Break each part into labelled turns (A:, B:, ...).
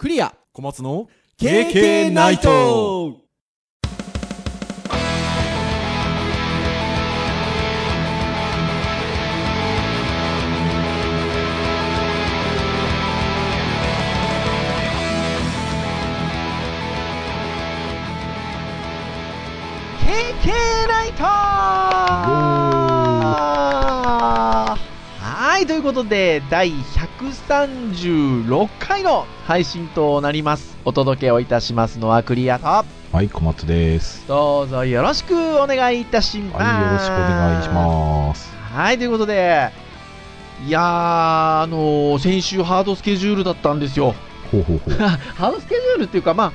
A: クリア。
B: 小松の
A: KK ナイト。
C: ナイト。はい、ということで、第136回の配信となります。お届けをいたしますのはクリアと、
D: はい、小松です。
C: どうぞよろしくお願いいたします。
D: はい、よろしくお願いします。
C: はい、ということで、いやー、あのー先週ハードスケジュールだったんですよ。
D: ほうほうほう。
C: ハードスケジュールっていうか、まあ、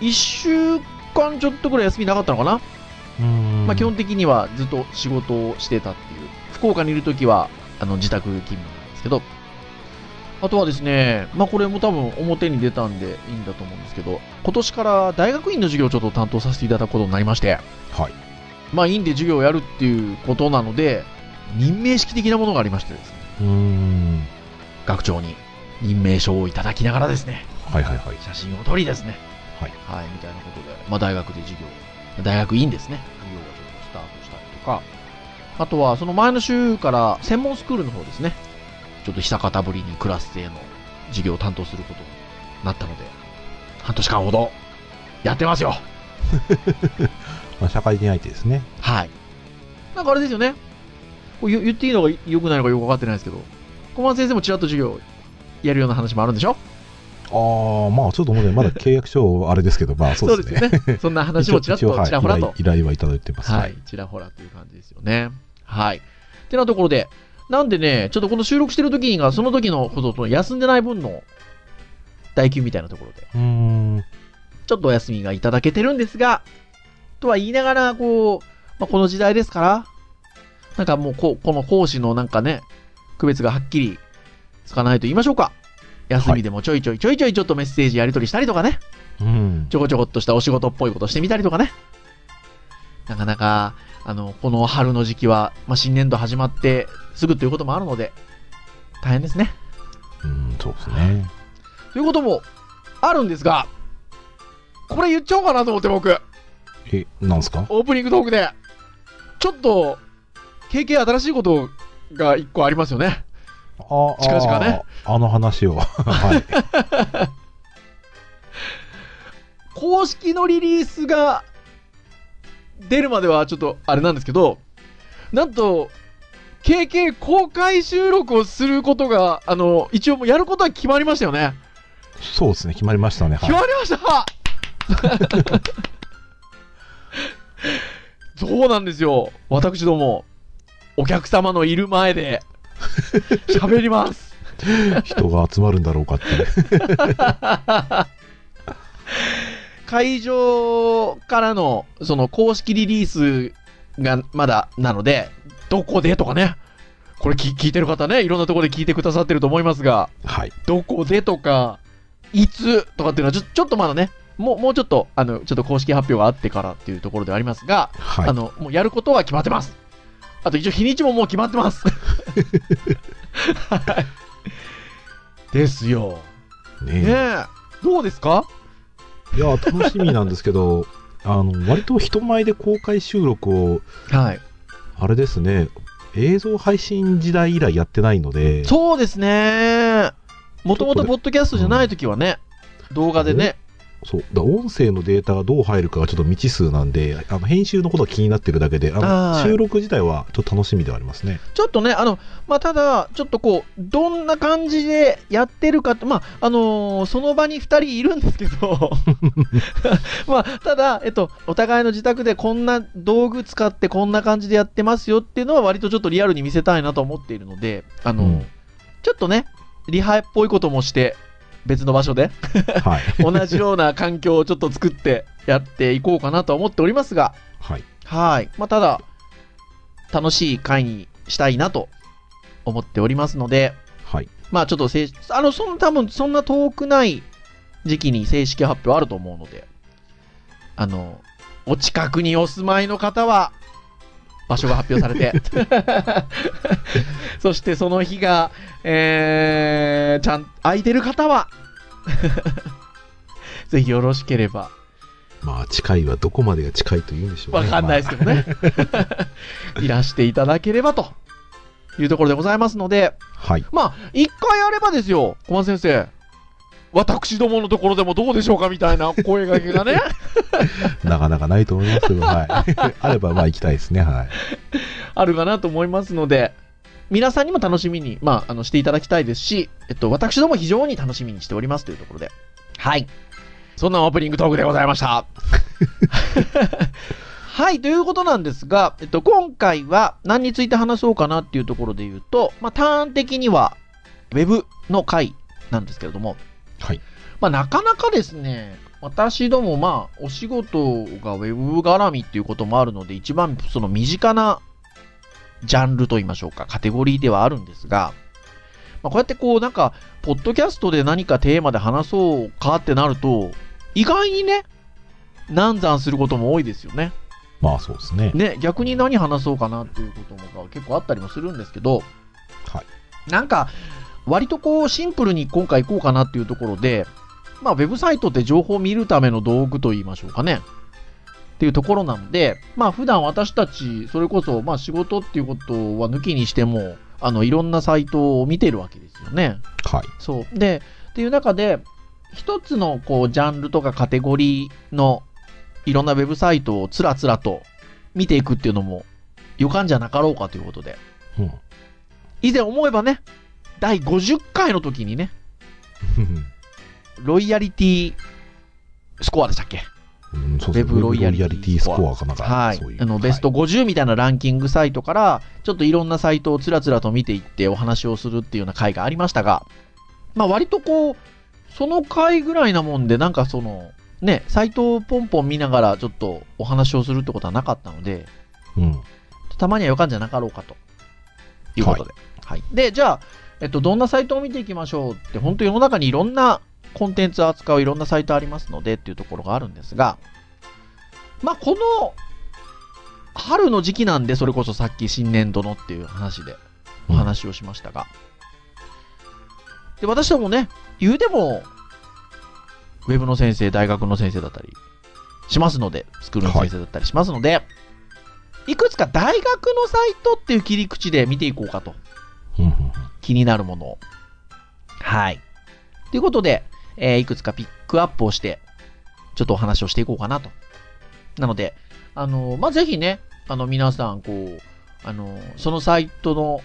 C: 1週間ちょっとぐらい休みなかったのかな？
D: うーん
C: まあ、基本的にはずっと仕事をしてたっていう。福岡にいるときは、あの、自宅勤務なんですけど、あとはですね、まあ、これも多分表に出たんでいいんだと思うんですけど、今年から大学院の授業をちょっと担当させていただくことになりまして、
D: はい。
C: まあ、院で授業をやるっていうことなので、任命式的なものがありましてですね、
D: うーん。
C: 学長に任命書をいただきながらですね、
D: はいはいはい。
C: 写真を撮りですね、
D: はい。
C: はい、みたいなことで、まあ、大学で授業、大学院ですね、授業がちょっとスタートしたりとか、あとはその前の週から専門スクールの方ですね、ちょっと久方ぶりにクラス生の授業を担当することになったので、半年間ほどやってますよ。
D: まあ、社会人相手ですね。
C: はい。なんかあれですよね、こう言言っていいのか良くないのかよく分かってないですけど、小松先生もちらっと授業やるような話もあるんでしょ？
D: ああ、まあちょっともうね、まだ契約書あれですけど、まあそうですね。
C: よね。そんな話もちらっと、ちらほらと。
D: 依頼依頼はいただいてます。
C: はい。。ちらほらという感じですよね。はい。ってなところで、なんでね、ちょっとこの収録してる時にが、その時のほどと休んでない分の代休みたいなところで、
D: うーん。
C: ちょっとお休みがいただけてるんですが、とは言いながら、こう、まあ、この時代ですから、なんかもうこ、この講師のなんかね、区別がはっきりつかないと言いましょうか。休みでもちょいちょいちょいちょいちょっとメッセージやり取りしたりとかね。
D: うん。
C: ちょこちょこっとしたお仕事っぽいことしてみたりとかね。なかなか、あの、この春の時期は、まあ、新年度始まってすぐということもあるので、大変ですね。
D: うん、そうですね。
C: ということもあるんですが、これ言っちゃおうかなと思って僕、
D: え、なんすか？
C: オープニングトークで、ちょっと、経験新しいことが一個ありますよね。
D: ああ、
C: 近々ね
D: あ。あの話を。はい。
C: 公式のリリースが出るまではちょっとあれなんですけど、なんと、KK 公開収録をすることが、あの、一応もうやることは決まりましたよね。
D: そうですね、決まりましたね。はい。
C: 決まりました そうなんですよ。私ども、お客様のいる前で、喋ります。
D: 人が集まるんだろうかって。
C: 会場からの、その公式リリースがまだなので、どこでとかね。これ聞聞いてる方ね、いろんなところで聞いてくださってると思いますが、
D: はい。
C: どこでとか、いつとかっていうのはちょ、ちょっとまだね、もう、もうちょっと、あの、ちょっと公式発表があってからっていうところではありますが、
D: はい
C: あ。の、もうやることは決まってます。あと一応日にちももう決まってます。はい。ですよ。ね
D: ね
C: え。どうですか？
D: いや、楽しみなんですけど、あの、割と人前で公開収録を、
C: はい。
D: あれですね、映像配信時代以来やってないので、
C: そうですね。もともとポッドキャストじゃないときはね、動画でね、
D: そう、だ音声のデータがどう入るかがちょっと未知数なんで、あの編集のことが気になってるだけで、あ
C: はい。
D: の収録自体はちょっと楽しみではありますね。
C: ちょっとね、あの、まあ、ただ、ちょっとこう、どんな感じでやってるかって、まあ、あのーその場に2人いるんですけど、まあ、ただ、えっと、お互いの自宅でこんな道具使ってこんな感じでやってますよっていうのは割とちょっとリアルに見せたいなと思っているので、あのー
D: うん。
C: ちょっとね、リハっぽいこともして、別の場所で、
D: はい。
C: 同じような環境をちょっと作ってやっていこうかなとは思っておりますが、
D: はい。
C: はい。まあ、ただ、楽しい回にしたいなと思っておりますので、
D: はい。
C: まあちょっと正式、あの、そん多分そんな遠くない時期に正式発表あると思うので、あの、お近くにお住まいの方は、場所が発表されて、そしてその日が、えー、ちゃん、空いてる方は、ぜひよろしければ。
D: まあ、近いはどこまでが近いと言うんでしょうね。
C: わかんないですけどね。いらしていただければというところでございますので、
D: はい。
C: まあ、一回あればですよ、小松先生。私どものところでもどうでしょうかみたいな声掛けがね。
D: なかなかないと思いますけど、はい。あれば、まあ、行きたいですね。はい。
C: あるかなと思いますので、皆さんにも楽しみに、まあ、あの、していただきたいですし、えっと、私ども非常に楽しみにしておりますというところで。はい。そんなオープニングトークでございました。はい、ということなんですが、えっと、今回は何について話そうかなっていうところで言うと、まあ、ターン的には、ウェブの回なんですけれども、
D: はい。
C: まあ、なかなかですね、私ども、まあ、お仕事がウェブ絡みっていうこともあるので、一番その身近なジャンルといいましょうか、カテゴリーではあるんですが、まあ、こうやってこう、なんか、ポッドキャストで何かテーマで話そうかってなると、意外にね、難産することも多いですよね。
D: まあ、そうですね。
C: ね、逆に何話そうかなっていうことも結構あったりもするんですけど、
D: はい。
C: なんか、割とこう、シンプルに今回行こうかなっていうところで、まあ、ウェブサイトって情報を見るための道具と言いましょうかね。っていうところなので、まあ、普段私たち、それこそ、まあ、仕事っていうことは抜きにしても、あの、いろんなサイトを見てるわけですよね。
D: はい。
C: そう。で、っていう中で、一つのこうジャンルとかカテゴリーのいろんなウェブサイトをつらつらと見ていくっていうのも予感じゃなかろうかということで、
D: うん。
C: 以前思えばね、第50回の時にね、ロイヤリティスコアでしたっけ？
D: うん、そうですね。
C: ウェブロイヤリティ
D: スコアかなんか。
C: はい。あの、ベスト50みたいなランキングサイトから、ちょっといろんなサイトをつらつらと見ていってお話をするっていうような回がありましたが、まあ割とこう、その回ぐらいなもんで、なんかその、ね、サイトをポンポン見ながらちょっとお話をするってことはなかったので、
D: はいうん。
C: たまには予感じゃなかろうかということで。はい。で、じゃあ、えっと、どんなサイトを見ていきましょうって、本当世の中にいろんなコンテンツを扱ういろんなサイトありますのでっていうところがあるんですが、まあ、この、春の時期なんで、それこそさっき新年度のっていう話でお話をしましたが、で、私どもね、言うても、ウェブの先生、大学の先生だったりしますので、スクールの先生だったりしますので、い、くつか大学のサイトっていう切り口で見ていこうかと。気になるもの。はい。ということで、えーいくつかピックアップをして、ちょっとお話をしていこうかなと。なので、あのまあ、ぜひね、あの、皆さん、こう、あのそのサイトの、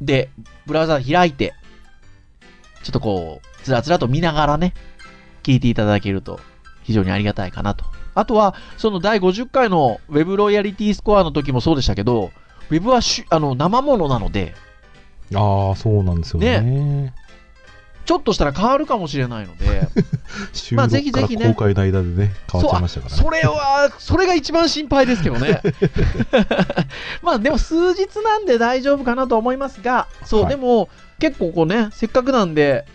C: で、ブラウザー開いて、ちょっとこう、つらつらと見ながらね、聞いていただけると非常にありがたいかなと。あとは、その第50回の Web ロイヤリティスコアの時もそうでしたけど、Web はしあの生ものなので、
D: ああ、そうなんですよね。
C: ちょっとしたら変わるかもしれないので、
D: 収
C: まあぜ
D: 録から
C: ひぜひね
D: 公開の間でね、変わっちゃいましたからね。
C: それは、それが一番心配ですけどね。まあでも数日なんで大丈夫かなと思いますが、そう、
D: はい
C: でも結構こうね、せっかくなんで、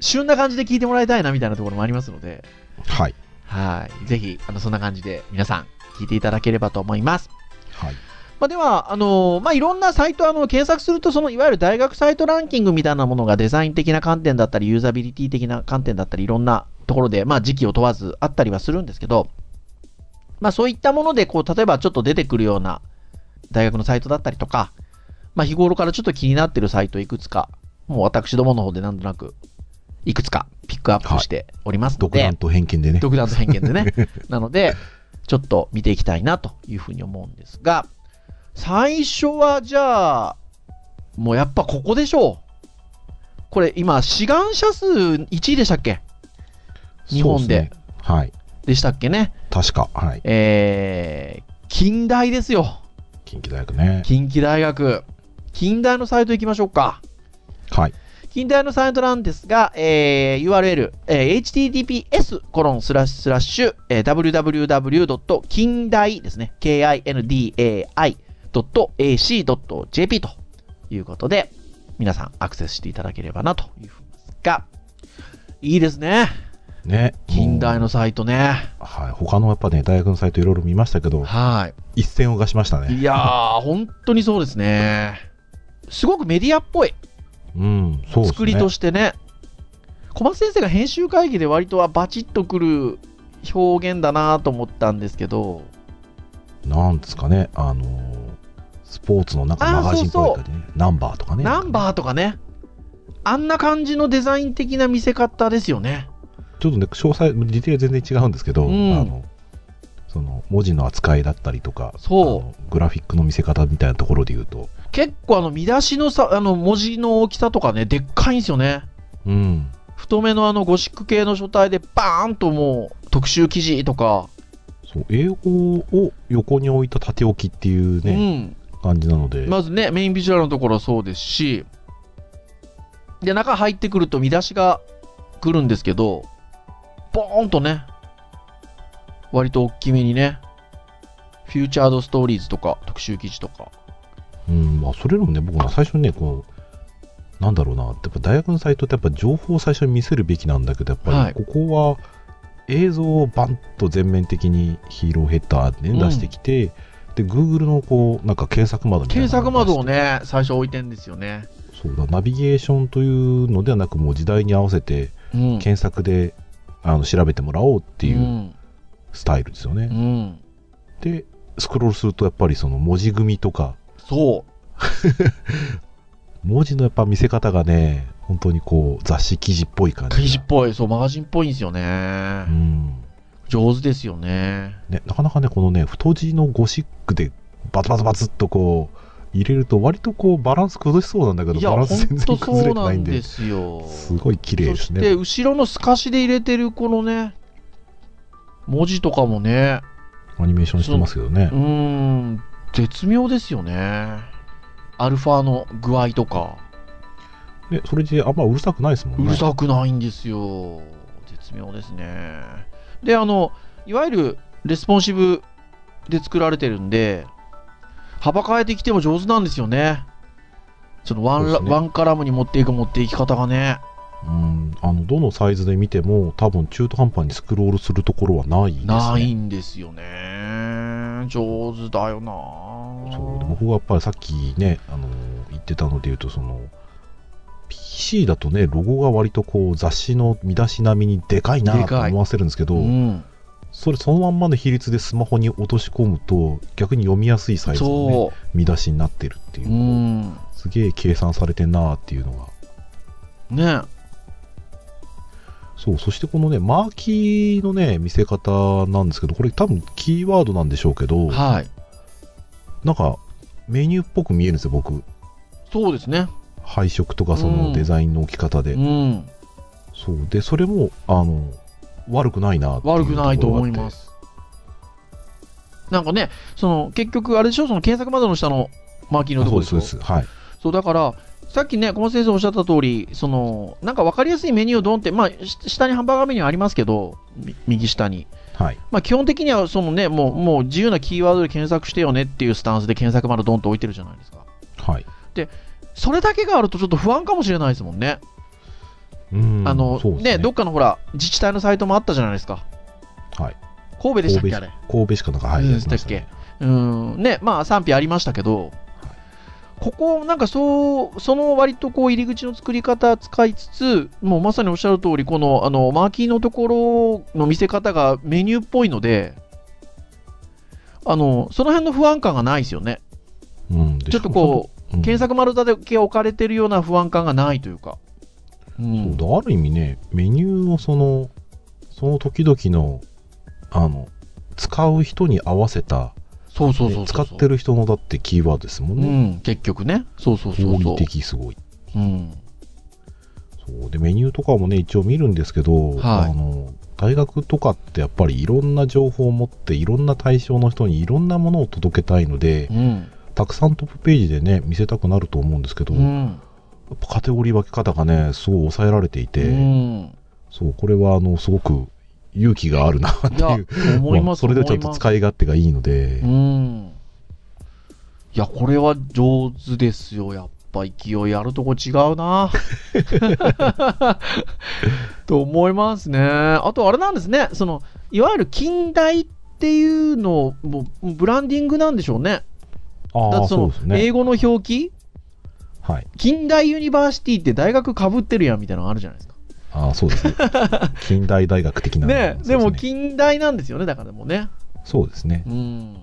C: 旬な感じで聞いてもらいたいなみたいなところもありますので、
D: はい。
C: はい。ぜひ、あの、そんな感じで皆さん聞いていただければと思います。
D: はい。
C: まあ、では、あのまあ、いろんなサイト、あの、検索すると、その、いわゆる大学サイトランキングみたいなものがデザイン的な観点だったり、ユーザビリティ的な観点だったり、いろんなところで、まあ、時期を問わずあったりはするんですけど、まあ、そういったもので、こう、例えばちょっと出てくるような大学のサイトだったりとか、まあ、日頃からちょっと気になってるサイトいくつか、もう私どもの方でなんとなく、いくつかピックアップしておりますので、
D: 独断と偏見でね。
C: 独断と偏見でね。なので、ちょっと見ていきたいなというふうに思うんですが、最初はじゃあ、もうやっぱここでしょう。これ今、志願者数1位でしたっけ？日本で
D: ね。はい。
C: でしたっけね？
D: 確か。はい。
C: えー、近代ですよ。
D: 近畿大学ね。
C: 近畿大学。近代のサイト行きましょうか。
D: はい。
C: 近代のサイトなんですが、えー URL、えー https コロンスラッシュスラッシュ、えー www. 近代ですね。kindai.ac.jp ということで、皆さんアクセスしていただければなというふうですが、いいですね。
D: ね。
C: 近代のサイトね。
D: はい。他のやっぱね、大学のサイトいろいろ見ましたけど、
C: は
D: 一線を画しました
C: い。い
D: ね。
C: やー、本当にそうですね。すごくメディアっぽい
D: うん、そうですね。
C: 作りとしてね。小松先生が編集会議で割とはバチッとくる表現だなと思ったんですけど、
D: なんですかね、あのースポーツのなんか
C: あー
D: マガジンっぽい感じね、ナンバーとかね。
C: ナンバーとかね、あんな感じのデザイン的な見せ方ですよね。
D: ちょっとね、詳細、ディテール全然違うんですけど、
C: うん
D: あの、その、文字の扱いだったりとか、
C: そう
D: グラフィックの見せ方みたいなところで言うと、
C: 結構あの見出しのさ、あの文字の大きさとかね、でっかいんですよね。
D: うん。
C: 太めのあのゴシック系の書体でバーンともう特集記事とか、
D: そう、英語を横に置いた縦置きっていうね、感じなので、
C: うん、まずね、メインビジュアルのところはそうですし、で、中入ってくると見出しが来るんですけど、ボーンとね、割と大きめにね、フューチャードストーリーズとか特集記事とか、
D: うん、まあ、それよりもね、僕は最初にね、こう、なんだろうな、やっぱ大学のサイトってやっぱ情報を最初に見せるべきなんだけど、やっぱ
C: はい。
D: りここは映像をバンと全面的にヒーローヘッダーで、ね
C: うん。
D: 出してきて、で、Google のこう、なんか検索窓みたいな
C: 検索窓を
D: ね、
C: ね、最初置いてんですよね。
D: そうだ、ナビゲーションというのではなく、もう時代に合わせて
C: うん。
D: 検索で、あの調べてもらおうっていう
C: うん
D: スタイルですよね。
C: うん。
D: で、スクロールするとやっぱりその文字組みとか、
C: そう。
D: 文字のやっぱ見せ方がね、本当にこう雑誌記事っぽい感じが。
C: 記事っぽい、そう、マガジンっぽいんですよね。
D: うん。
C: 上手ですよね。
D: ね、なかなかね、このね、太字のゴシックでバツバツバツっとこう、入れると割とこうバランス崩しそうなんだけど、バランス全然
C: と
D: 崩れてないんで、
C: そうなんですよ。
D: すごい綺麗ですね。
C: 後ろの透かしで入れてるこのね、文字とかもね、
D: アニメーションしてますけどね
C: う。ーん、絶妙ですよね。アルファの具合とか、
D: ね、それであんまうるさくないですもんね。
C: うるさくないんですよ。絶妙ですね。で、あの、いわゆるレスポンシブで作られてるんで、幅変えてきても上手なんですよね。そのワンラ
D: ね
C: ワンカラムに持っていく持っていき方がね。
D: うん、あの、どのサイズで見ても、多分中途半端にスクロールするところはないですね。
C: ないんですよね。上手だよな
D: そうで僕はやっぱりさっきね、あの言ってたので言うとその PC だとねロゴが割とこう雑誌の見出し並みにでかいなと思わせるんですけど、
C: うん、
D: それそのまんまの比率でスマホに落とし込むと逆に読みやすいサイズの、ね、
C: そ。
D: 見出しになってるっていうう、
C: うん。
D: すげえ計算されてんなっていうのが
C: ね。
D: そうそしてこのねマーキーのね見せ方なんですけどこれ多分キーワードなんでしょうけど
C: はい。
D: なんかメニューっぽく見えるんですよ僕
C: そうですね。
D: 配色とかそ
C: うん。
D: のデザインの置き方で、
C: うん。
D: そう。でそれもあの悪くないな
C: 悪くないと思います。なんかね、その結局、あれでしょ、その検索窓の下のマーキーのところでしょ？
D: あそうですはい。
C: そうだから、さっきね、小松先生おっしゃった通り、そのなんか分かりやすいメニューをドンって、まあ、し下にハンバーガーメニューありますけど、み右下に。
D: はい。
C: まあ、基本的にはその、ね、もうもう自由なキーワードで検索してよねっていうスタンスで検索窓ドンと置いてるじゃないですか。
D: はい
C: それだけがあるとちょっと不安かもしれないですもんね。
D: うん
C: あの
D: ね
C: ね、どっかのほら、自治体のサイトもあったじゃないですか。
D: はい
C: 神戸でしたっけ、あれ？
D: 神戸市かなんかはい
C: うん
D: やってましたね
C: うん、ね、まあ賛否ありましたけど、ここ、なんかそう、その割とこう入り口の作り方使いつつ、もうまさにおっしゃる通り、このあのマーキーのところの見せ方がメニューっぽいので、あのその辺の不安感がないですよね。
D: うんで
C: ちょっとこ検索丸だけ置かれてるような不安感がないというか。うん、
D: そうだある意味ねメニューをそのその時々のあの使う人に合わせた
C: そうそうそうそう
D: ね使ってる人のだってキーワードですもん
C: う
D: ね、
C: ん、結局ね。そうそうそう
D: 合
C: そう。
D: 理。的すごい。
C: うん、
D: そうでメニューとかもね一応見るんですけど、
C: はい。
D: あの大学とかってやっぱりいろんな情報を持っていろんな対象の人にいろんなものを届けたいので、
C: うん、
D: たくさんトップページでね見せたくなると思うんですけど、や
C: うん、
D: っぱカテゴリー分け方がねすごい抑えられていて、
C: うん。
D: そうこれはあのすごく勇気があるなって
C: い
D: う、
C: 思います、
D: まあそれでちょっと使い勝手がいいので、
C: うん。いや、これは上手ですよ。やっぱ勢いあるとこ違うな。と思いますね。あと、あれなんですね。その、いわゆる近代っていうのも、ブランディングなんでしょうね。だ
D: ああ
C: ってその
D: そうですね
C: 英語の表記？
D: はい
C: 近大 University って大学かぶってるやんみたいなのあるじゃないですか。
D: ああ、そうですね。近大大学的な。
C: ね、
D: そう
C: でも近大なんですよね、だからもうね。
D: そうですね。
C: うん。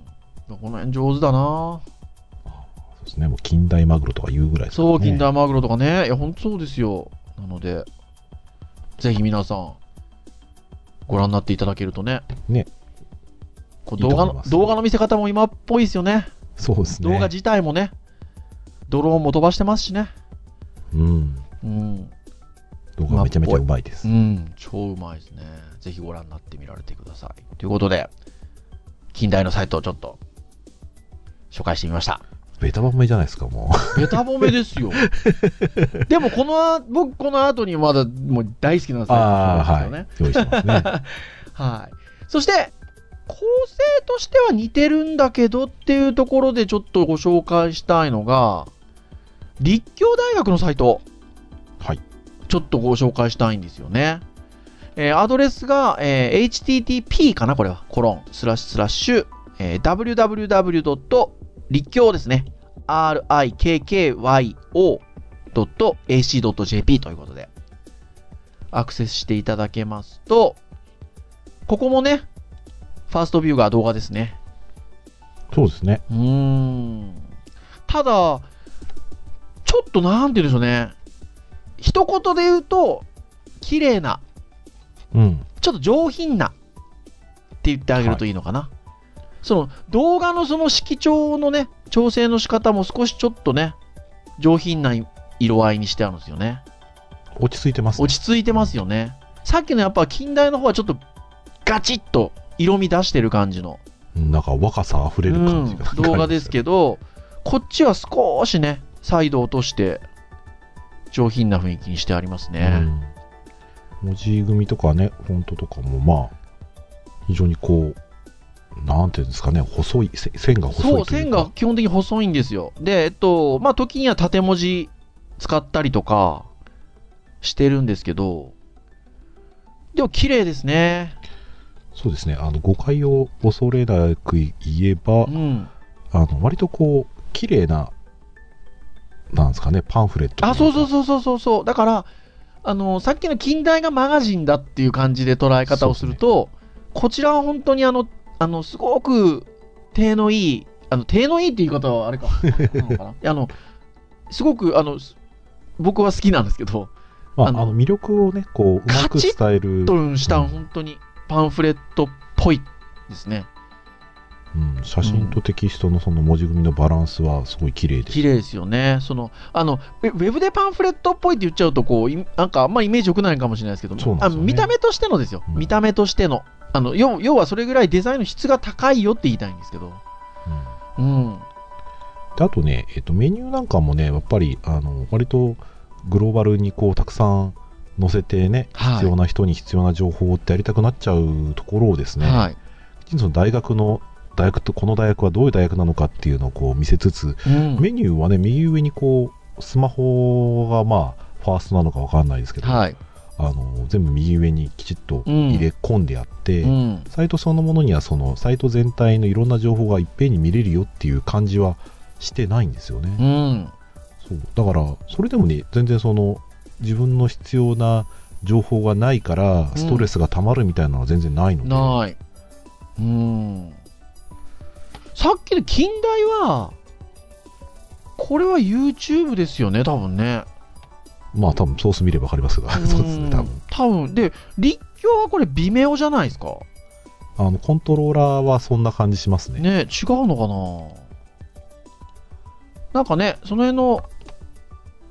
C: この辺上手だな
D: そうですね。もう近大マグロとか言うぐらいね
C: そう、近大マグロとかね。いや、ほんとそうですよ。なので、ぜひ皆さん、ご覧になっていただけるとね。
D: ね。
C: こう動画の動画の見せ方も今っぽいですよね。
D: そうですね。
C: 動画自体もね。ドローンも飛ばしてますしね。
D: うん。
C: うん。
D: 動画めちゃめちゃうまいです。
C: うん、超うまいですね。ぜひご覧になってみられてください。ということで、近代のサイトをちょっと紹介してみました。
D: ベタ褒めじゃないですか、も
C: ベタ褒めですよ。でもこのあ、僕この後にまだもう大好きな
D: う。
C: サイト
D: ああ、は
C: なんですよね。
D: い。用意してますね。
C: はい。そして、構成としては似てるんだけどっていうところでちょっとご紹介したいのが、立教大学のサイト。
D: はい。
C: ちょっとご紹介したいんですよね。えーアドレスが、えー http かなこれは。コロン、スラッシュスラッシュ、えー www. 立教ですね。rikkyo.ac.jp ということで、アクセスしていただけますと、ここもね、ファーストビューが動画ですね。
D: そうですね。
C: うーん。ただ、ちょっとなんて言うんでしょうね。一言で言うと、綺麗な、
D: うん。
C: ちょっと上品なって言ってあげるといいのかな。その動画のその色調のね、調整の仕方も少しちょっとね、上品な色合いにしてあるんですよね。
D: 落ち着いてます、ね。
C: 落ち着いてますよね。さっきのやっぱ近代の方はちょっとガチッと色味出してる感じの、
D: うんなんか若さ溢れる感じが、
C: うん動画ですけど、こっちは少しね、サイドを落として上品な雰囲気にしてあります
D: ど
C: ね。
D: うん、文字組みとかね、フォントとかもまあ、非常にこう、なんていうんですかね、細い、せ線が細いというか
C: そう、線が基本的に細いんですよ。で、えっと、まあ、時には縦文字使ったりとかしてるんですけど、でも綺麗ですね。
D: そうですね、あの誤解を恐れなく言えば
C: う、ん。
D: あの割とこう、綺麗な、なんですかね、パンフレット。
C: あ、そうそうそうそうそうそう。だから、あの、さっきの近代がマガジンだっていう感じで捉え方をすると、こちらは本当にあの、あの、すごく手のいい、あの、手のいいって言い方はあれか、あの、すごく、あの、す僕は好きなんですけど、
D: まあ、あ
C: の
D: 魅力をね、こう、うまく伝える、
C: とした
D: うん。
C: 本当にパンフレットっぽいですね。
D: うん、写真とテキストのその文字組みのバランスはすごい綺麗です。
C: 綺麗ですよね。その、あの、ウェブでパンフレットっぽいって言っちゃうと、こう、いなんかあんまイメージ良くないかもしれないですけど
D: ね
C: あ見た目としてのですよ。
D: うん
C: 見た目としての。あの、要要はそれぐらいデザインの質が高いよって言いたいんですけど。
D: うん
C: うん。
D: であとね、えっと、メニューなんかもね、やっぱり、あの、割とグローバルにこう、たくさん載せてね、
C: はい
D: 必要な人に必要な情報ってやりたくなっちゃうところをですね、
C: はい。
D: きちんとその大学の、大学とこの大学はどういう大学なのかっていうのをこう見せつつ、
C: うん。
D: メニューはね、右上にこう、スマホがまあ、ファーストなのかわかんないですけど、
C: はい。
D: あの全部右上にきちっと入れ込んであって、
C: うん。
D: サイトそのものにはそのサイト全体のいろんな情報がいっぺんに見れるよっていう感じはしてないんですよね。
C: うん。
D: そうだからそれでもね全然その自分の必要な情報がないからストレスがたまるみたいなのは全然ないので、
C: ない。うん。さっきの近代は、これは YouTube ですよね、多分ね。
D: まあ多分ソース見ればわかりますがそうですね多分
C: 多分。で、立教はこれ微妙じゃないですか？
D: あのコントローラーはそんな感じしますね
C: ね、違うのかな？なんかね、その辺の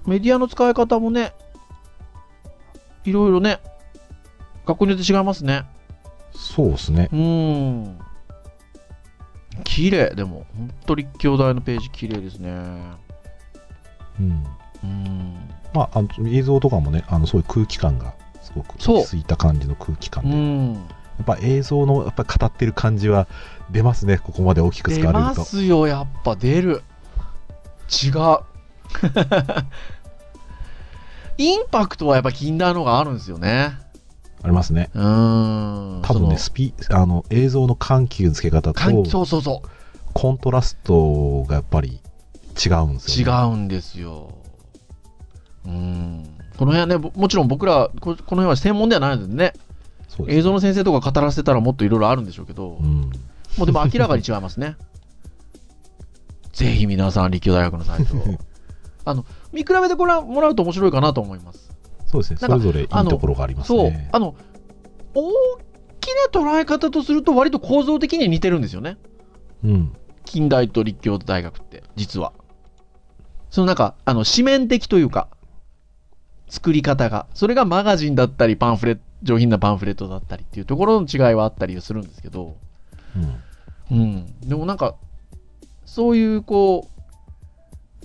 C: メディアの使い方もね、いろいろね、学校によって違いますね。
D: そうですね
C: うーん。綺麗、でも、本当立教大のページ綺麗ですね。
D: うん
C: うん。
D: まああの映像とかもねあのそういう空気感がすごく
C: そう
D: 落ち着いた感じの空気感
C: う
D: で、や
C: ん。
D: っぱ映像のやっぱ語ってる感じは出ますねここまで大きく使
C: 出
D: われると
C: ますよ、やっぱ出る。違う。インパクトはやっぱ近代の方があるんですよね。
D: ありますね
C: うーん。
D: 多分ねスピあの映像の緩急のつけ方と
C: そうそうそ
D: コントラストがやっぱり違うんです
C: う。違
D: よ、ね、
C: うんですよ。うん。この辺はね、ぼもちろん僕ら、ここの辺は専門ではないのでね、
D: そうです
C: 映像の先生とか語らせたらもっといろいろあるんでしょうけど、
D: うん。
C: もうでも明らかに違いますね。ぜひ皆さん、立教大学のサイトを。あの、見比べてご覧もらうと面白いかなと思います。
D: そうですね。それぞれいいところがあります
C: そう
D: ね。。
C: あの、大きな捉え方とすると割と構造的に似てるんですよね。
D: うん。
C: 近代と立教大学って、実は。そのなんか、あの、紙面的というか、作り方が。それがマガジンだったり、パンフレット、上品なパンフレットだったりっていうところの違いはあったりするんですけど、
D: うん。
C: うん。でもなんか、そういう、こう、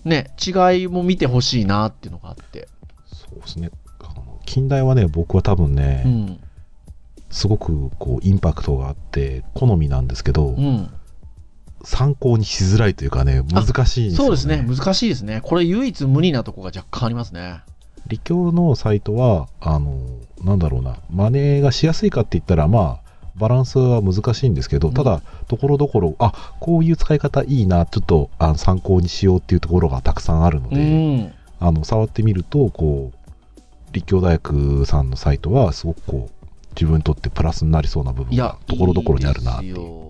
C: ね、違いも見てほしいなっていうのがあって。
D: そうですね。近代はね、僕は多分ね、
C: うん。
D: すごくこうインパクトがあって、好みなんですけど、
C: うん。
D: 参考にしづらいというかね、難しいね。
C: そうですね。難しいですね。これ唯一無二なとこが若干ありますね。
D: 立教のサイトは、あの、なんだろうな、真似がしやすいかって言ったら、まあ、バランスは難しいんですけど、
C: うん
D: ただ、ところどころ、あこういう使い方いいな、ちょっとあの参考にしようっていうところがたくさんあるの
C: う
D: で、
C: ん。
D: あの触ってみると、こう、立教大学さんのサイトは、すごくこう、自分にとってプラスになりそうな部分が、ところどころにあるなっていう。
C: い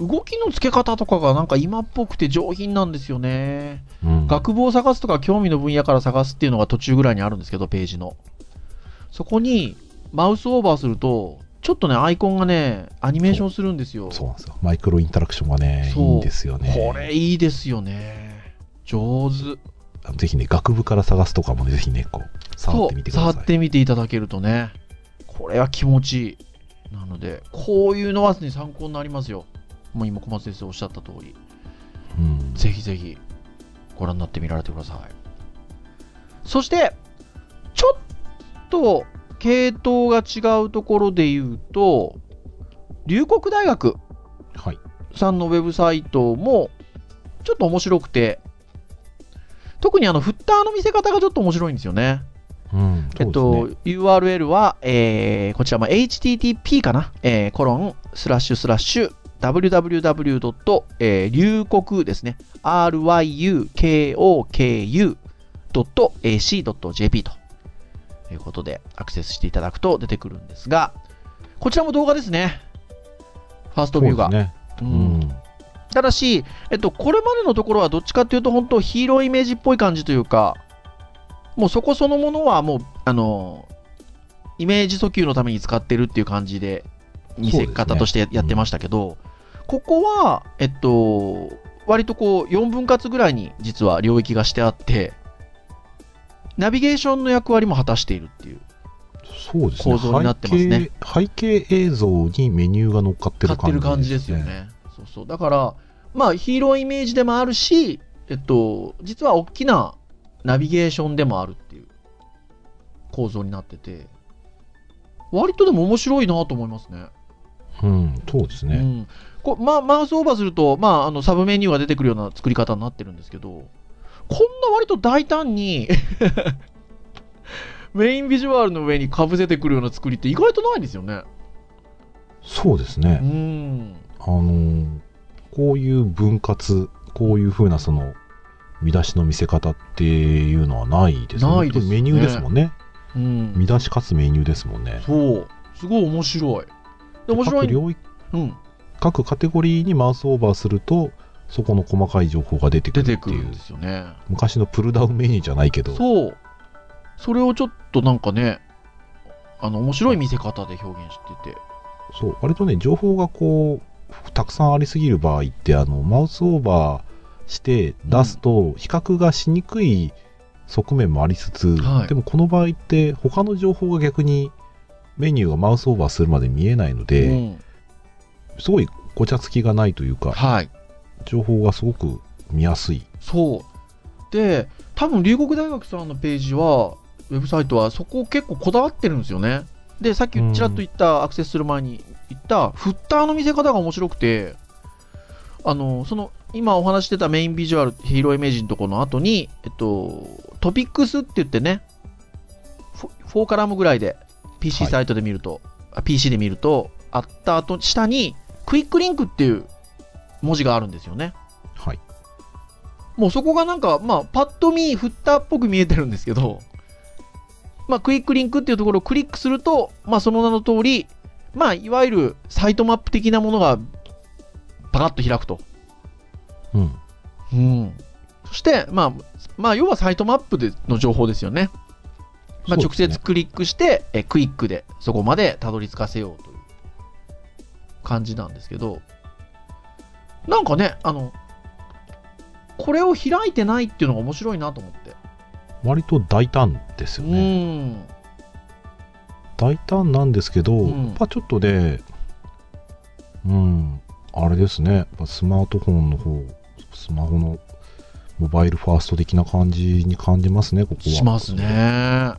C: 動きのつけ方とかがなんか今っぽくて上品なんですよね。
D: うん
C: 学部を探すとか興味の分野から探すっていうのが途中ぐらいにあるんですけど、ページの。そこにマウスオーバーすると、ちょっとね、アイコンがね、アニメーションするんですよ。
D: そうなんですよ。マイクロインタラクションがね、いいんですよね。
C: これいいですよね。上手。
D: あのぜひね、学部から探すとかもね、ぜひね、こう、触ってみてください。
C: 触ってみていただけるとね、これは気持ちいい。なので、こういうのは、ね、参考になりますよ。もう今、小松先生おっしゃった通り。
D: うん
C: ぜひぜひご覧になってみられてください。そして、ちょっと系統が違うところで言うと、龍谷大学
D: はい。
C: さんのウェブサイトもちょっと面白くて、特にあのフッターの見せ方がちょっと面白いんですよね。
D: うん、
C: えっと、URL は、えーこちらも http かな、えーコロンスラッシュスラッシュ www. えー龍谷ですね。ryukoku.ac.jp ということでアクセスしていただくと出てくるんですが、こちらも動画ですね。ファーストビューが。
D: ね。
C: う
D: うんん。
C: ただし、えっと、これまでのところはどっちかっていうと、本当ヒーローイメージっぽい感じというか、もうそこそのものはもう、あの、イメージ訴求のために使ってるっていう感じで、見せ方としてやってましたけど、ここは、えっと、割とこう、4分割ぐらいに実は領域がしてあって、ナビゲーションの役割も果たしているっていう。
D: そうですね。
C: 構造になってますね
D: 背景。映像にメニューが乗っかってる
C: 買ってる感じですよ。ね。そうそう。だから、まあ、ヒーローイメージでもあるし、えっと、実は大きなナビゲーションでもあるっていう構造になってて、割とでも面白いなと思いますね。
D: うん、そうですね。
C: うん。こまあ、マウスオーバーすると、まあ、あの、サブメニューが出てくるような作り方になってるんですけど、こんな割と大胆に、メインビジュアルの上にかぶせてくるような作りって意外とないですよね。う
D: そうですね。
C: ん。
D: あのーこういう分割、こういう風なその、見出しの見せ方っていうのはないですね。
C: ないですね
D: メニューですもんね。
C: うん。
D: 見出しかつメニューですもんね。
C: そう。すごい面白い。で面白い。
D: 各領域、
C: うん。
D: 各カテゴリーにマウスオーバーすると、そこの細かい情報が出てく
C: 出
D: るっていう
C: てくるんで。すよね。
D: 昔のプルダウンメニューじゃないけど、
C: そう。それをちょっとなんかね、あの、面白い見せ方で表現してて。
D: そう、割とね、情報がこう、たくさんありすぎる場合って、あの、マウスオーバーして出すと、比較がしにくい側面もありつつ、
C: はい
D: でもこの場合って、他の情報が逆にメニューがマウスオーバーするまで見えないので、
C: うん。
D: すごいごちゃつきがないというか、
C: はい。
D: 情報がすごく見やすい。
C: そう。で、多分、龍谷大学さんのページは、ウェブサイトはそこ結構こだわってるんですよね。で、さっきちらっと言った、アクセスする前に言った、フッターの見せ方が面白くて、あの、その、今お話ししてたメインビジュアル、ヒーローイメージのところの後に、えっと、トピックスって言ってね、フォ4カラムぐらいで、PC
D: はい
C: サイトで見ると、あ PC で見ると、あった後、下に、クイックリンクっていう文字があるんですよね。
D: はい。
C: もうそこがなんか、まあ、パッと見、フッターっぽく見えてるんですけど、まあ、クイックリンクっていうところをクリックすると、まあ、その名の通り、まあ、いわゆるサイトマップ的なものがパカッと開くと。
D: うん。
C: うん。そして、まあ、まあ、要はサイトマップでの情報ですよね。まあ、直接クリックして、えクイックでそこまでたどり着かせようという感じなんですけど、なんかね、あの、これを開いてないっていうのが面白いなと思って。
D: 割と大胆です
C: う
D: よね。
C: ん。
D: 大胆なんですけど、
C: うん
D: やっぱちょっとね、うん、あれですね、スマートフォンの方、スマホのモバイルファースト的な感じに感じますね、ここは。
C: しますね。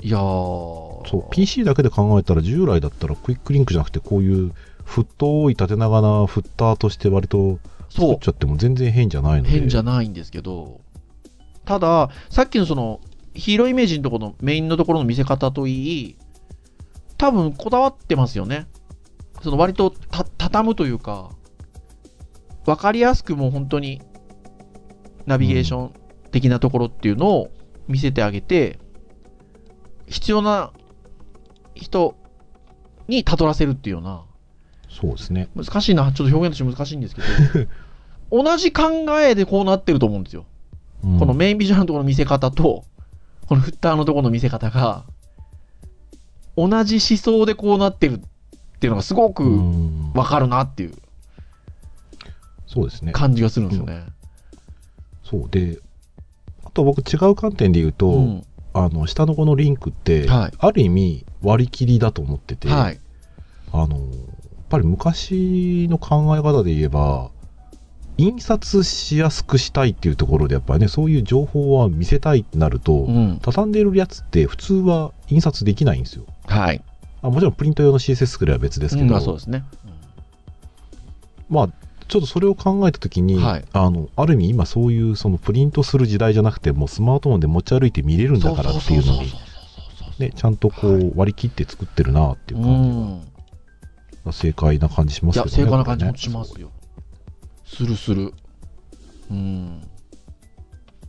C: いやー。
D: そう、PC だけで考えたら、従来だったらクイックリンクじゃなくて、こういう太い縦長なフッターとして割と作っちゃっても全然変じゃないので。
C: 変じゃないんですけど、ただ、さっきのその、ヒーローイメージのところのメインのところの見せ方といい、多分こだわってますよね。その割とた畳むというか、わかりやすくもう本当にナビゲーション的なところっていうのを見せてあげて、必要な人にたどらせるっていうような、
D: そうですね。
C: 難しいな、ちょっと表現として難しいんですけど、同じ考えでこうなってると思うんですよ。
D: うん
C: このメインビジュアルのところの見せ方と、このフッターのところの見せ方が、同じ思想でこうなってるっていうのがすごく
D: うん
C: わかるなっていう
D: そうですね。
C: 感じがするんですよね。
D: そうで、あと僕違う観点で言うと、
C: うん
D: あの、下のこのリンクって、
C: はい
D: ある意味割り切りだと思ってて、
C: はい。
D: あの、ぱり昔の考え方で言えば、印刷しやすくしたいっていうところで、やっぱりね、そういう情報は見せたいってなると、
C: うん。
D: 畳んでるやつって普通は印刷できないんですよ。
C: はい。
D: あもちろんプリント用の CSS 作れば別ですけど、
C: うんまあそうですね。
D: まあ、ちょっとそれを考えたときに、
C: はい
D: あの、ある意味今そういうそのプリントする時代じゃなくて、もうスマートフォンで持ち歩いて見れるんだからっていうのに、ね、ちゃんとこう割り切って作ってるなっていう
C: う
D: 感
C: ん。
D: じが正解な感じします
C: いや、
D: けどね。
C: 正解な感じもしますよ。するする。うん。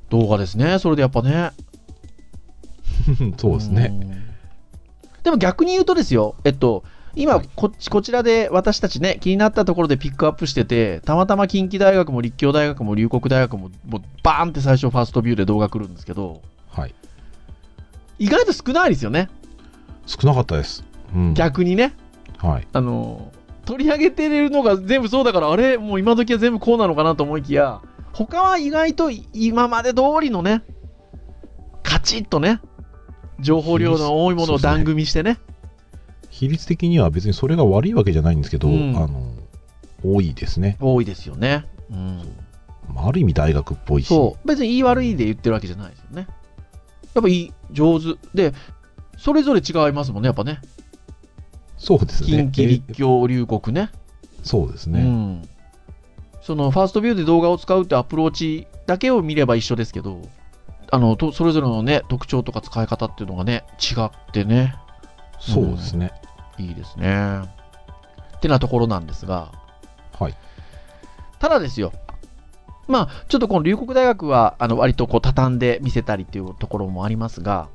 C: 動画ですね、それでやっぱね。
D: そうですね。
C: ん。でも逆に言うとですよ、えっと、今こっち、こちらで私たちね、気になったところでピックアップしてて、たまたま近畿大学も立教大学も龍谷大学も、もうバーンって最初ファーストビューで動画来るんですけど、
D: はい。
C: 意外と少ないですよね、
D: 少なかったです。うん。
C: 逆にね。
D: はい。
C: あの、取り上げてるのが全部そうだから、あれ、もう今時は全部こうなのかなと思いきや、他は意外と今まで通りのね、カチッとね、情報量の多いものを番組してね。
D: 比率的には別にそれが悪いわけじゃないんですけど、
C: うん
D: あの、多いですね。
C: 多いですよね。うん。
D: まあある意味大学っぽいし。
C: そう。別に言い悪いで言ってるわけじゃないですよね。やっぱいい、上手。で、それぞれ違いますもんね、やっぱね。
D: そうですね。
C: 近畿立教龍谷ね。
D: えそうです
C: う
D: ね。
C: ん。そのファーストビューで動画を使うってアプローチだけを見れば一緒ですけど、あの、とそれぞれのね、特徴とか使い方っていうのがね、違ってね、
D: そうですね。
C: いいですね。ってなところなんですが、
D: はい。
C: ただですよ、まあ、ちょっとこの龍谷大学は、あの、割とこう、畳んで見せたりっていうところもありますが、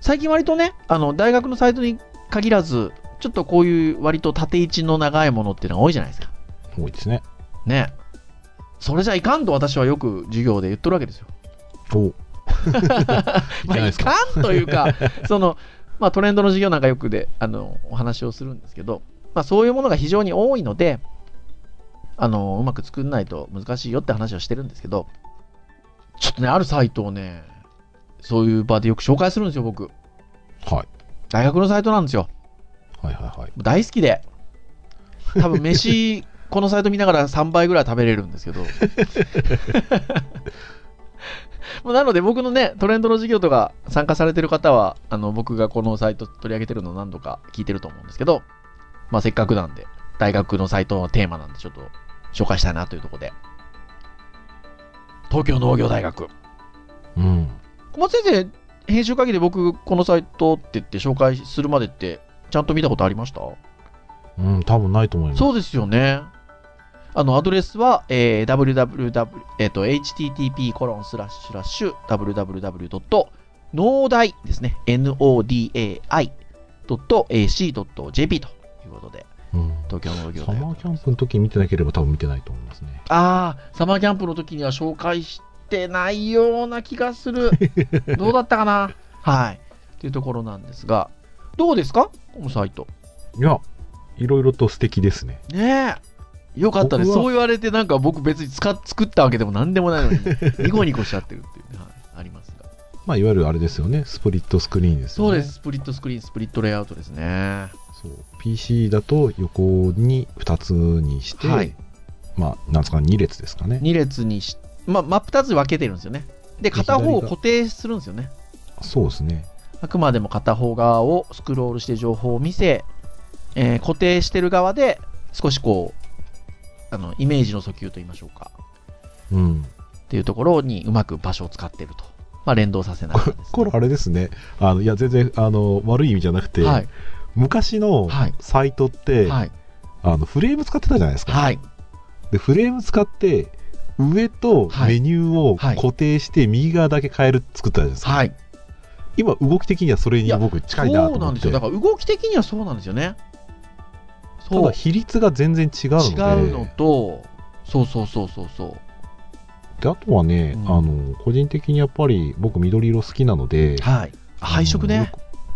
C: 最近割とね、あの、大学のサイトに限らず、ちょっとこういう割と縦位置の長いものっていうのが多いじゃないですか。
D: 多いですね。
C: ね。それじゃいかんと私はよく授業で言っとるわけですよ。
D: お
C: まあ、
D: ない。か？
C: んというか、その、まあ、トレンドの授業なんかよくで、あの、お話をするんですけど、まあ、そういうものが非常に多いので、あの、うまく作んないと難しいよって話をしてるんですけど、ちょっとね、あるサイトをね、そういう場でよく紹介するんですよ、僕。
D: はい。
C: 大学のサイトなんですよ。
D: はいはいはい。
C: 大好きで。多分飯、このサイト見ながら3倍ぐらい食べれるんですけど。なので僕のね、トレンドの授業とか参加されてる方は、あの、僕がこのサイト取り上げてるの何度か聞いてると思うんですけど、まあせっかくなんで、大学のサイトのテーマなんでちょっと紹介したいなというところで。東京農業大学。
D: うん。
C: 小松先生、編集会議で僕このサイトって言って紹介するまでって、ちゃんと見たことありました？
D: うん、多分ないと思います。
C: そうですよね。あの、アドレスは、えー www、えっ、と、http コロンスラッシュスラッシュ www. 農大ですね。nodai.ac.jp ということで、
D: うん
C: 東京農業
D: サ。マーキャンプの時見てなければ多分見てないと思いますね。
C: ああ、サマーキャンプの時には紹介してないような気がする。どうだったかな？はい。っていうところなんですが、どうですか？このサイト。
D: いや、いろいろと素敵ですね。
C: ねえ。よかったです。
D: 僕は
C: そう言われて、なんか僕別に使っ作ったわけでも何でもないのに、ニコニコしちゃってるっていうね、はい、ありますが。
D: まあ、いわゆるあれですよね。スプリットスクリーンですよね。
C: そうです。スプリットスクリーン、スプリットレイアウトですね。
D: そう PC だと横に2つにして、
C: はい
D: まあ、なんですか、2列ですかね。
C: 2列にし、まあ、真っ二つに分けてるんですよね。で、片方を固定するんですよね。
D: そうですね。
C: あくまでも片方側をスクロールして情報を見せ、えー固定してる側で少しこう、あの、イメージの訴求と言いましょうか。
D: うん。
C: っていうところにうまく場所を使ってると。まあ、連動させながらです、ね。
D: これあれですね。あの、いや、全然、あの、悪い意味じゃなくて、
C: はい。
D: 昔の
C: はい
D: サイトって、
C: はい。
D: あの、フレーム使ってたじゃないですか。
C: はい。
D: で、フレーム使って、上と
C: はい
D: メニューを
C: はい
D: 固定して、右側だけ変える作ったじゃないですか。
C: はい。
D: 今、動き的にはそれに僕近いなと思って。
C: そうなんですよ。だから動き的にはそうなんですよね。
D: ただ、。比率が全然違うので。
C: 違うのと、そうそうそうそうそう。
D: であとはね、
C: うん
D: あの個人的にやっぱり僕緑色好きなので
C: はい。配色ね。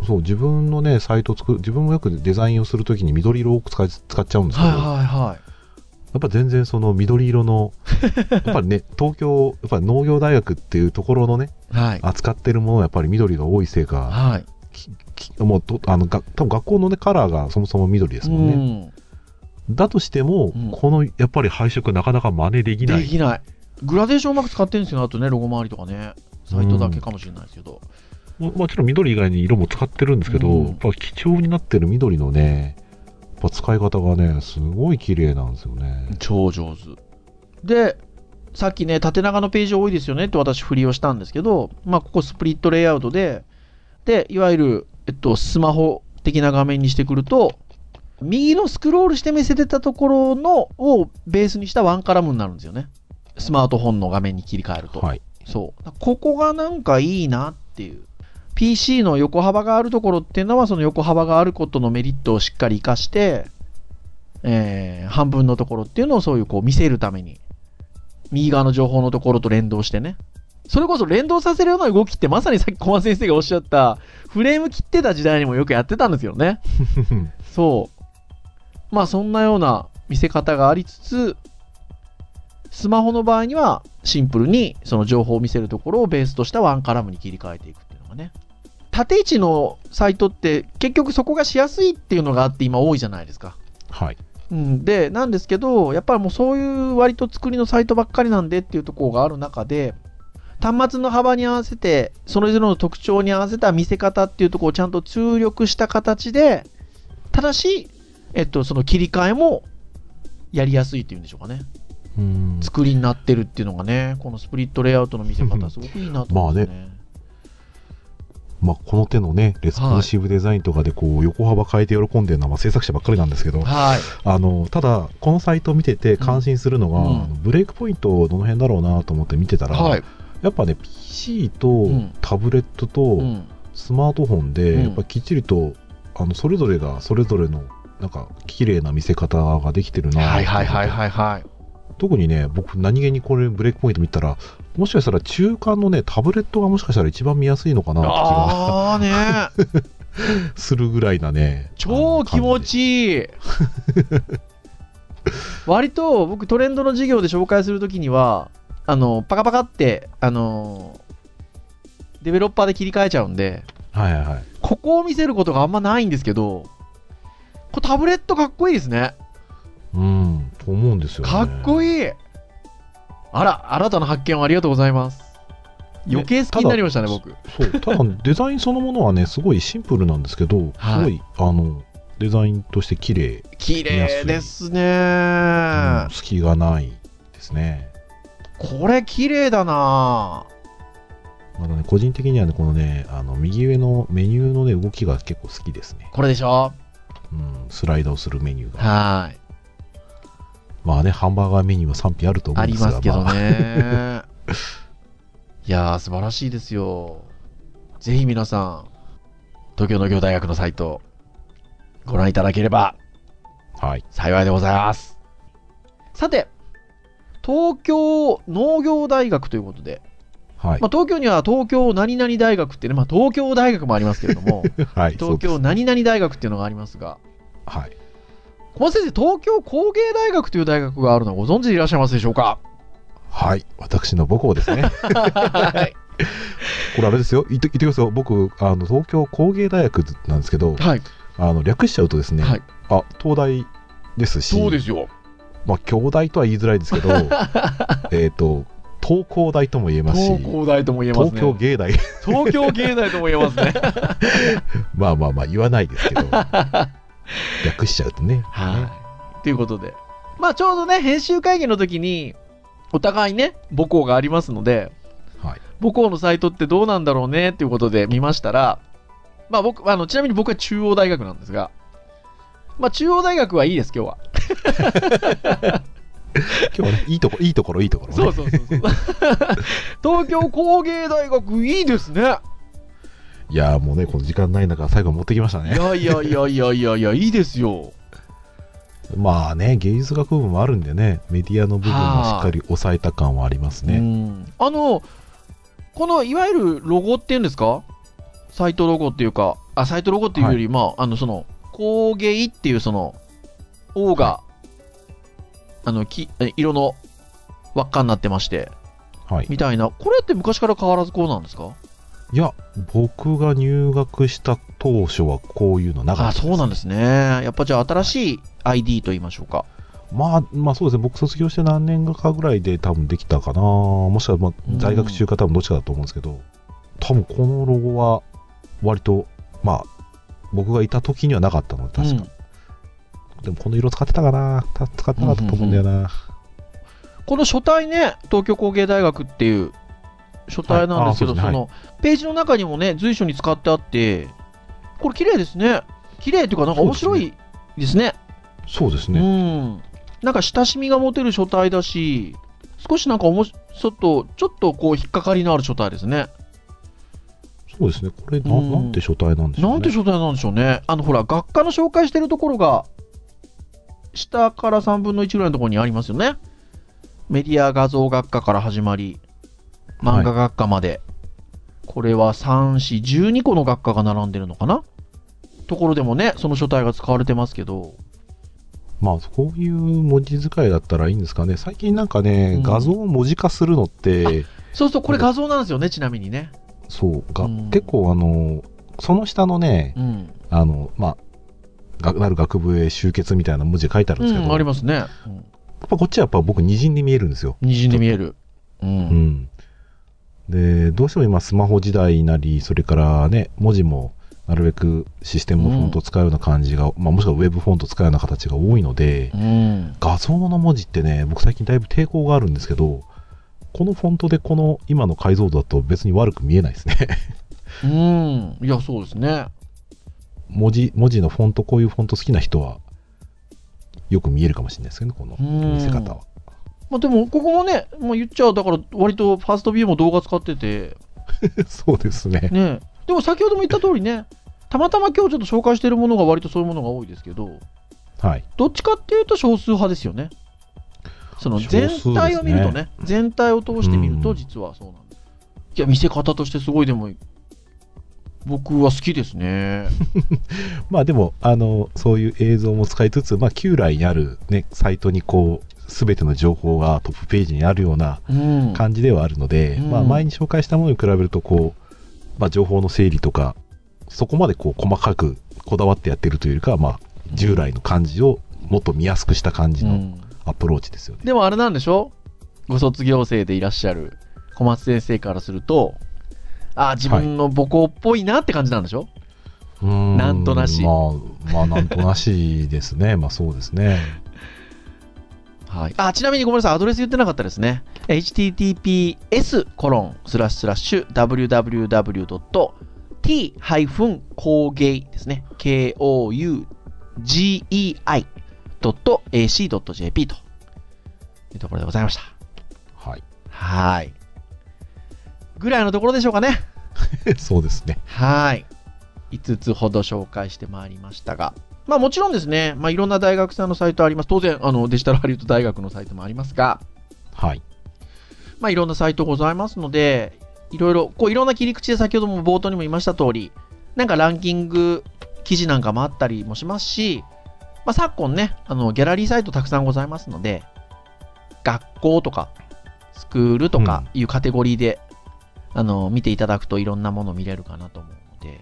D: そう自分のねサイト作る自分もよくデザインをするときに緑色を使い使っちゃうんですけど、
C: はいはいはい。
D: やっぱ全然その緑色の やっぱりね東京やっぱり農業大学っていうところのね
C: はい。
D: 扱ってるものはやっぱり緑が多いせいか
C: はい。
D: きもうとあのが多分学校のねカラーがそもそも緑ですもんね、
C: うん
D: だとしても、
C: うん
D: このやっぱり配色なかなか真似できない
C: できない。グラデーションうまく使ってるんですよ、あとね、ロゴ周りとかね。サイトだけかもしれないですけど。
D: ももちろん緑以外に色も使ってるんですけど、
C: うん
D: やっぱ貴重になってる緑のね、ぱ使い方がね、すごい綺麗なんですよね。
C: 超上手。で、さっきね、縦長のページ多いですよねって私振りをしたんですけど、まあ、ここスプリットレイアウトで、で、いわゆる、えっと、スマホ的な画面にしてくると、右のスクロールして見せてたところのをベースにしたワンカラムになるんですよね。スマートフォンの画面に切り替えると。
D: はい。
C: そう。ここがなんかいいなっていう。PC の横幅があるところっていうのは、その横幅があることのメリットをしっかり活かして、えー半分のところっていうのをそういうこう見せるために、右側の情報のところと連動してね。それこそ連動させるような動きってまさにさっき小松先生がおっしゃった、フレーム切ってた時代にもよくやってたんですよね。そう。まあそんなような見せ方がありつつ、スマホの場合にはシンプルにその情報を見せるところをベースとしたワンカラムに切り替えていくっていうのがね。縦位置のサイトって結局そこがしやすいっていうのがあって今多いじゃないですか。
D: はい。
C: うん、で、なんですけど、やっぱりもうそういう割と作りのサイトばっかりなんでっていうところがある中で、端末の幅に合わせて、それぞれの特徴に合わせた見せ方っていうところをちゃんと注力した形で、ただし、えっと、その切り替えもやりやすいっていうんでしょうかね。
D: うん
C: 作りになってるっていうのがね、このスプリットレイアウトの見せ方、すごくいいなと思いますね。
D: まあ、この手のね、レスポンシブデザインとかでこう横幅変えて喜んでるのはまあ制作者ばっかりなんですけど、
C: はい。
D: あのただ、このサイトを見てて感心するのが、
C: うん
D: ブレイクポイントどの辺だろうなと思って見てたら、
C: はい。
D: やっぱね、PC と
C: ん
D: タブレットと
C: うん。
D: スマートフォンで、
C: うん
D: やっぱきっちりとあのそれぞれがそれぞれのなんか綺麗な見せ方ができてるな
C: はいはいはい
D: い
C: はいはい。
D: 特にね僕何気にこれブレイクポイント見たらもしかしたら中間のねタブレットがもしかしたら一番見やすいのかなって気が
C: ああね。
D: するぐらいなね
C: 超気持ちいい。割と僕トレンドの授業で紹介するときにはあのパカパカってあのデベロッパーで切り替えちゃうんで
D: はいはいはい。
C: ここを見せることがあんまないんですけどこれタブレットかっこいいですね
D: うんと思うんですよね。
C: かっこ
D: い
C: い。いあら新たな発見をありがとうございます。余計好きになりましたね僕。
D: そうただデザインそのものはね すごいシンプルなんですけど、
C: はい。
D: すごいあのデザインとして綺麗、
C: 綺麗ですね、
D: うん隙がないですね。
C: これ綺麗だな。
D: まだね、個人的にはね、このね、あの右上のメニューのね、動きが結構好きですね。
C: これでしょ？
D: うん、スライドをするメニューが。
C: はい
D: まあね、ハンバーガーメニューは賛否あると思う
C: あ
D: んですが、
C: りますけど
D: まあ
C: ね。いやー、素晴らしいですよ。ぜひ皆さん、東京農業大学のサイト、ご覧いただければ
D: はい。
C: 幸いでございます。さて、東京農業大学ということで、
D: はい。
C: まあ、東京には東京何々大学ってね、まあ、東京大学もありますけれども、
D: はい。
C: 東京何々大学っていうのがありますが、
D: はい。
C: 小松先生、東京工芸大学という大学があるのをご存知でいらっしゃいますでしょうか？
D: はい。私の母校ですね。
C: はい。
D: これあれですよ。言って、言ってきますよ。僕、あの、東京工芸大学なんですけど、
C: はい。
D: あの、略しちゃうとですね、
C: はい
D: あ、東大ですし、
C: そうですよ。
D: まあ、京大とは言いづらいですけど、えっと、東工大とも言えますし、
C: 東工大とも言えますね。
D: 東京芸大、
C: 東京芸大とも言えますね。
D: まあまあまあ言わないですけど、略しちゃうとね。
C: はい。ということで。まあちょうどね、編集会議の時に、お互いね、母校がありますので、
D: はい。
C: 母校のサイトってどうなんだろうねっていうことで見ましたら、まあ僕、あの、ちなみに僕は中央大学なんですが、まあ中央大学はいいです、今日は。
D: 今日はね、いいところ、いいところ、いいところ、ね。
C: そうそうそうそう。東京工芸大学いいですね。
D: いやーもうね、この時間ない中、最後持ってきました
C: い
D: ね。
C: やいやいやいやいやいや、いいですよ。
D: まあね、芸術学部もあるんでね、メディアの部分もしっかり抑えた感はあります
C: う
D: ね。
C: んあの、このいわゆるロゴっていうんですか？サイトロゴっていうか、あ、サイトロゴっていうより、まあ、あの、その、工芸っていうその、王が、あの、き、え色の輪っかになってまして、
D: はい。
C: みたいな。これって昔から変わらずこうなんですか？
D: いや、僕が入学した当初はこういうのなか
C: あ、
D: ったです、
C: そうなんですね。やっぱじゃあ新しい ID と言いましょうか。
D: まあ、まあそうですね、僕卒業して何年かぐらいで多分できたかな。もしくは、まあ
C: うん、
D: 在学中か多分どっちかだと思うんですけど、多分このロゴは割と、まあ、僕がいた時にはなかったので、確か。
C: うん
D: でもこの色使ってたかなた使ってなかったと思うんだよな。
C: この書体ね、東京工芸大学っていう書体なんですけど、
D: はいあそ
C: その、ページの中にもね、随所に使ってあって、これ綺麗ですね。綺麗っていうか、なんか面白いですね。う
D: そうですね。
C: ん。なんか親しみが持てる書体だし、少しなんかおもし、ちょっと、ちょっとこう、引っかかりのある書体ですね。
D: そうですね。これな、
C: うん
D: なんて書体なんでしょうね。
C: なんて書体なんでしょうね。あの、ほら、学科の紹介してるところが、下から3分の1ぐらいのところにありますよね。メディア画像学科から始まり、漫画学科まで。これは3、4、12個の学科が並んでるのかな？ところでもね、その書体が使われてますけど。
D: まあ、こういう文字使いだったらいいんですかね。最近なんかね、
C: うん
D: 画像を文字化するのって、
C: そうそう、これ画像なんですよね、ちなみにね。
D: そう、が
C: うん
D: 結構あの、その下のね、
C: うん。
D: あの、まあ、がなる学部へ集結みたいな文字書いてあるんですけど、
C: うん、あり
D: やっ
C: ますね。うん
D: ぱこっちはやっぱ僕滲んで見えるんですよ。
C: 虹に見える。う。
D: うんん。で、どうしても今スマホ時代なり、それからね、文字もなるべくシステムのフォントを使うような感じが、まあもしくはウェブフォントを使うような形が多いので、
C: うん。
D: 画像の文字ってね、僕最近だいぶ抵抗があるんですけど、このフォントでこの今の解像度だと別に悪く見えないですね。
C: うん。いや、そうですね。
D: 文字、文字のフォント、こういうフォント好きな人は、よく見えるかもしれないですけどね、この
C: うん
D: 見せ方は。
C: まあでも、ここもね、もう言っちゃう、だから、割とファーストビューも動画使ってて、
D: そうですね。
C: ね。でも先ほども言った通りね、たまたま今日ちょっと紹介してるものが割とそういうものが多いですけど、
D: はい。
C: どっちかっていうと少数派ですよね。その全体を見るとね、全体を通して見ると
D: うん
C: 実はそうなんです。いや、見せ方としてすごいでも、僕は好きですね。
D: まあでも、あの、そういう映像も使いつつ、まあ旧来にあるね、サイトにこう、すべての情報がトップページにあるような
C: うん。
D: 感じではあるので、
C: うん
D: まあ前に紹介したものに比べると、こう、まあ情報の整理とか、そこまでこう細かくこだわってやってるというよりかは、まあ従来の感じをもっと見やすくした感じの
C: うん
D: アプローチですよね。
C: でもあれなんでしょ？ご卒業生でいらっしゃる小松先生からすると、ああ、自分の母校っぽいなって感じなんでしょ、
D: うーん
C: なんとなし
D: まあ、まあなんとなしですね。まあそうですね。
C: はい。あ、ちなみにごめんなさい、アドレス言ってなかったですね。https コロンスラッシュスラッシュ www.t 工芸ですね。k-o-u-g-e-i.ac.jp というところでございました。
D: はい。
C: はい。ぐらいのところでしょうかね。
D: そうですね。
C: はい。5つほど紹介してまいりましたが、まあもちろんですね、まあいろんな大学さんのサイトあります。当然、あのデジタルハリウッド大学のサイトもありますが、
D: はい。
C: まあいろんなサイトございますので、いろいろ、こういろんな切り口で先ほども冒頭にも言いました通り、なんかランキング記事なんかもあったりもしますし、まあ昨今ね、あのギャラリーサイトたくさんございますので、学校とか、スクールとかいうカテゴリーで、あの、見ていただくといろんなもの見れるかなと思うので、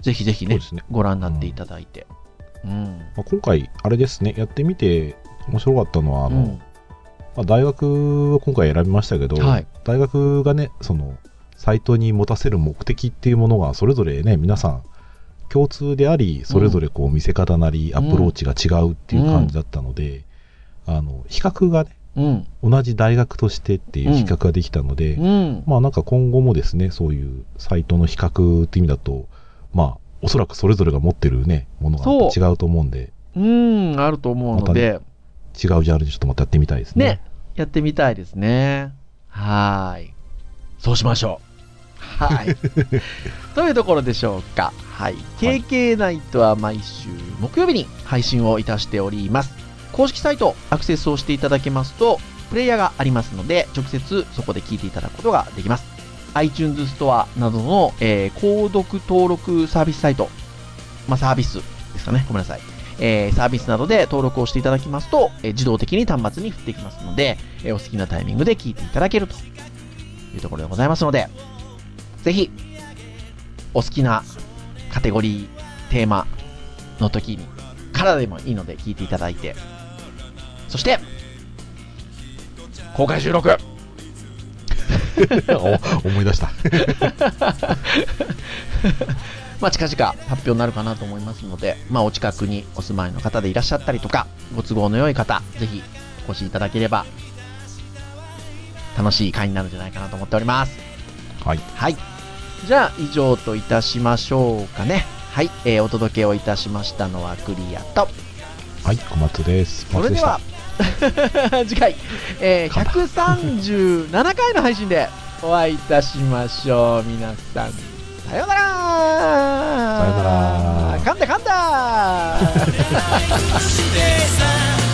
C: ぜひぜひね
D: ね。
C: ご覧になっていただいて。うん。
D: まあ、今回、あれですね、やってみて面白かったのは、あの、
C: うん。
D: まあ、大学を今回選びましたけど、
C: はい。
D: 大学がね、その、サイトに持たせる目的っていうものが、それぞれね、皆さん、共通であり、それぞれこう見せ方なり、アプローチが違うっていう感じだったので、あの、比較がね、
C: うん。
D: 同じ大学としてっていう比較ができたので、
C: うん。
D: まあなんか今後もですね、そういうサイトの比較っていう意味だと、まあ、おそらくそれぞれが持ってるね、ものが違うと思うんで、
C: うん、あると思うので、
D: 違うジャンルでちょっとまたやってみたいですね。
C: ね、やってみたいですね。はーい。そうしましょう。はい。というところでしょうか。はい。KK ナイトは毎週木曜日に配信をいたしております。公式サイトアクセスをしていただけますと、プレイヤーがありますので、直接そこで聞いていただくことができます。iTunes ストアなどの、えー購読登録サービスサイト、まあ、サービスですかね。ごめんなさい。えーサービスなどで登録をしていただきますと、えー自動的に端末に振っていきますので、えーお好きなタイミングで聞いていただけるというところでございますので、ぜひ、お好きなカテゴリー、テーマの時に、からでもいいので聞いていただいて、そして、公開収録
D: 思い出した。
C: まあ、近々発表になるかなと思いますので、まあ、お近くにお住まいの方でいらっしゃったりとか、ご都合の良い方、ぜひお越しいただければ、楽しい会になるんじゃないかなと思っております。
D: はい。
C: はい。じゃあ、以上といたしましょうかね。はい。えーお届けをいたしましたのはクリアと、
D: はい、小松です。
C: それでは、次回、えー
D: かな
C: 137回の配信でお会いいたしましょう。皆さん、さようなら。
D: さようなら。
C: 噛んだ噛んだ